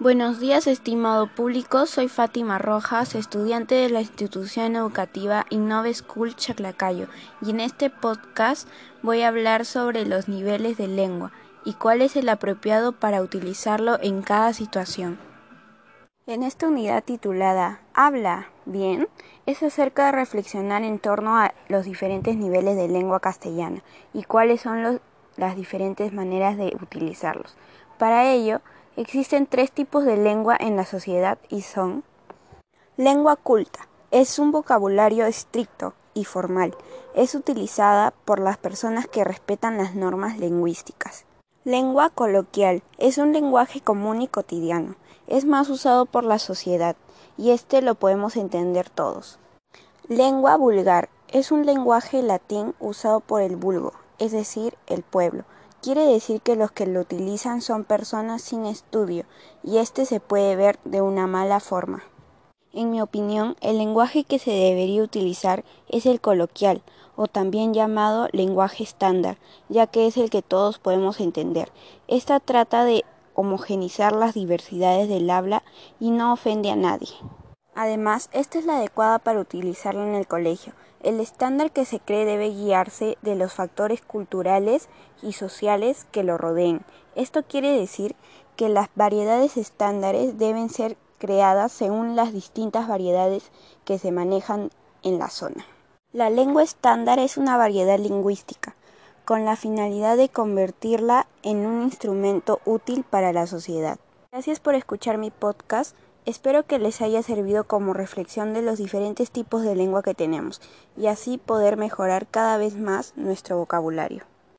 Buenos días, estimado público. Soy Fátima Rojas, estudiante de la institución educativa Innove School Chaclacayo, y en este podcast voy a hablar sobre los niveles de lengua y cuál es el apropiado para utilizarlo en cada situación. En esta unidad titulada Habla bien, es acerca de reflexionar en torno a los diferentes niveles de lengua castellana y cuáles son las diferentes maneras de utilizarlos. Para ello, Existen tres tipos de lengua en la sociedad y son lengua culta. Es un vocabulario estricto y formal. Es utilizada por las personas que respetan las normas lingüísticas. Lengua coloquial. Es un lenguaje común y cotidiano. Es más usado por la sociedad y este lo podemos entender todos. Lengua vulgar. Es un lenguaje latín usado por el vulgo, es decir, el pueblo Quiere decir que los que lo utilizan son personas sin estudio y este se puede ver de una mala forma. En mi opinión, el lenguaje que se debería utilizar es el coloquial, o también llamado lenguaje estándar, ya que es el que todos podemos entender. Esta trata de homogenizar las diversidades del habla y no ofende a nadie. Además, esta es la adecuada para utilizarla en el colegio. El estándar que se cree debe guiarse de los factores culturales y sociales que lo rodeen. Esto quiere decir que las variedades estándares deben ser creadas según las distintas variedades que se manejan en la zona. La lengua estándar es una variedad lingüística con la finalidad de convertirla en un instrumento útil para la sociedad. Gracias por escuchar mi podcast. Espero que les haya servido como reflexión de los diferentes tipos de lengua que tenemos y así poder mejorar cada vez más nuestro vocabulario.